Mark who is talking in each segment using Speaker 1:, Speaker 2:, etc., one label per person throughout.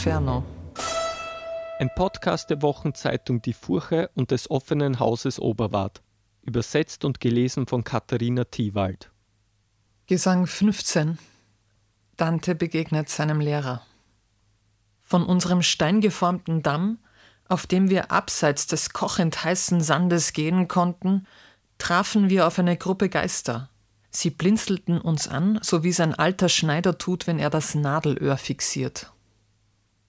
Speaker 1: Inferno.
Speaker 2: Ein Podcast der Wochenzeitung Die Furche und des offenen Hauses Oberwart. Übersetzt und gelesen von Katharina Thiewald.
Speaker 1: Gesang 15. Dante begegnet seinem Lehrer. Von unserem steingeformten Damm, auf dem wir abseits des kochend heißen Sandes gehen konnten, trafen wir auf eine Gruppe Geister. Sie blinzelten uns an, so wie es ein alter Schneider tut, wenn er das Nadelöhr fixiert.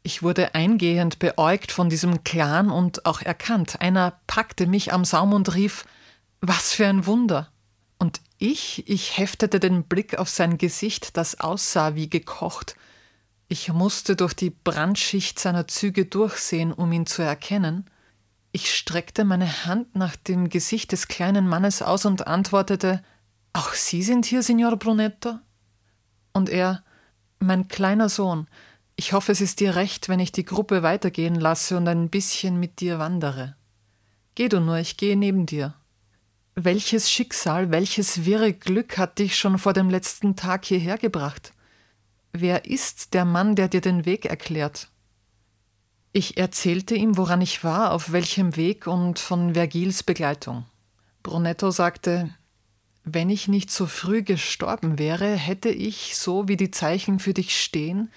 Speaker 1: Ich wurde eingehend beäugt von diesem Clan und auch erkannt. Einer packte mich am Saum und rief: Was für ein Wunder! Und ich, ich heftete den Blick auf sein Gesicht, das aussah wie gekocht. Ich musste durch die Brandschicht seiner Züge durchsehen, um ihn zu erkennen. Ich streckte meine Hand nach dem Gesicht des kleinen Mannes aus und antwortete: Auch Sie sind hier, Signor Brunetto? Und er: Mein kleiner Sohn, ich hoffe, es ist dir recht, wenn ich die Gruppe weitergehen lasse und ein bisschen mit dir wandere. Geh du nur, ich gehe neben dir. Welches Schicksal, welches wirre Glück hat dich schon vor dem letzten Tag hierher gebracht? Wer ist der Mann, der dir den Weg erklärt? Ich erzählte ihm, woran ich war, auf welchem Weg und von Vergils Begleitung. Brunetto sagte, wenn ich nicht so früh gestorben wäre, hätte ich, so wie die Zeichen für dich stehen,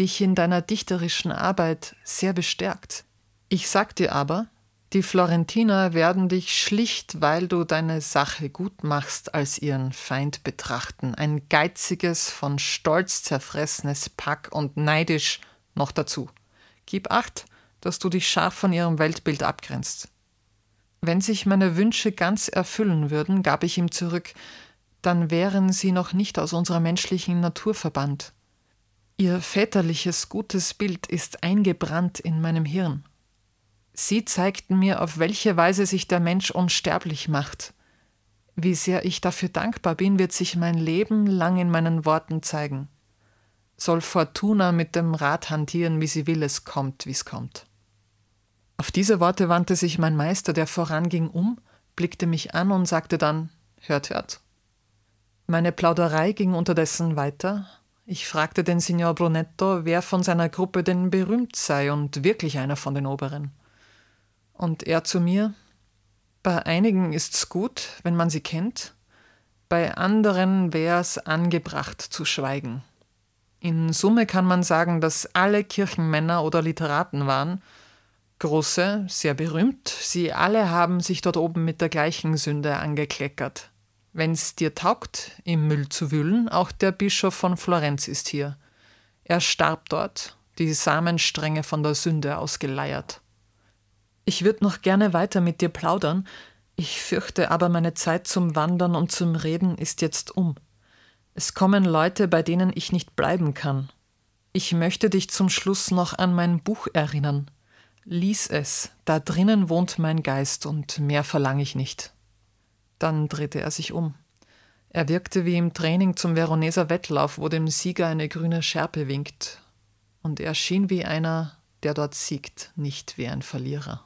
Speaker 1: dich in deiner dichterischen Arbeit sehr bestärkt. Ich sag dir aber, die Florentiner werden dich schlicht, weil du deine Sache gut machst, als ihren Feind betrachten. Ein geiziges, von Stolz zerfressenes Pack und neidisch noch dazu. Gib acht, dass du dich scharf von ihrem Weltbild abgrenzt. Wenn sich meine Wünsche ganz erfüllen würden, gab ich ihm zurück, dann wären sie noch nicht aus unserer menschlichen Natur verbannt. Ihr väterliches gutes Bild ist eingebrannt in meinem Hirn. Sie zeigten mir, auf welche Weise sich der Mensch unsterblich macht. Wie sehr ich dafür dankbar bin, wird sich mein Leben lang in meinen Worten zeigen. Soll Fortuna mit dem Rad hantieren, wie sie will, es kommt, wie es kommt. Auf diese Worte wandte sich mein Meister, der voranging, um, blickte mich an und sagte dann: Hört, hört. Meine Plauderei ging unterdessen weiter. Ich fragte den Signor Brunetto, wer von seiner Gruppe denn berühmt sei und wirklich einer von den Oberen. Und er zu mir, bei einigen ist's gut, wenn man sie kennt, bei anderen wär's angebracht zu schweigen. In Summe kann man sagen, dass alle Kirchenmänner oder Literaten waren, große, sehr berühmt, sie alle haben sich dort oben mit der gleichen Sünde angekleckert. Wenn's dir taugt, im Müll zu wühlen, auch der Bischof von Florenz ist hier. Er starb dort, die Samenstränge von der Sünde ausgeleiert. Ich würde noch gerne weiter mit dir plaudern, ich fürchte aber, meine Zeit zum Wandern und zum Reden ist jetzt um. Es kommen Leute, bei denen ich nicht bleiben kann. Ich möchte dich zum Schluss noch an mein Buch erinnern. Lies es, da drinnen wohnt mein Geist und mehr verlange ich nicht. Dann drehte er sich um. Er wirkte wie im Training zum Veroneser Wettlauf, wo dem Sieger eine grüne Schärpe winkt. Und er schien wie einer, der dort siegt, nicht wie ein Verlierer.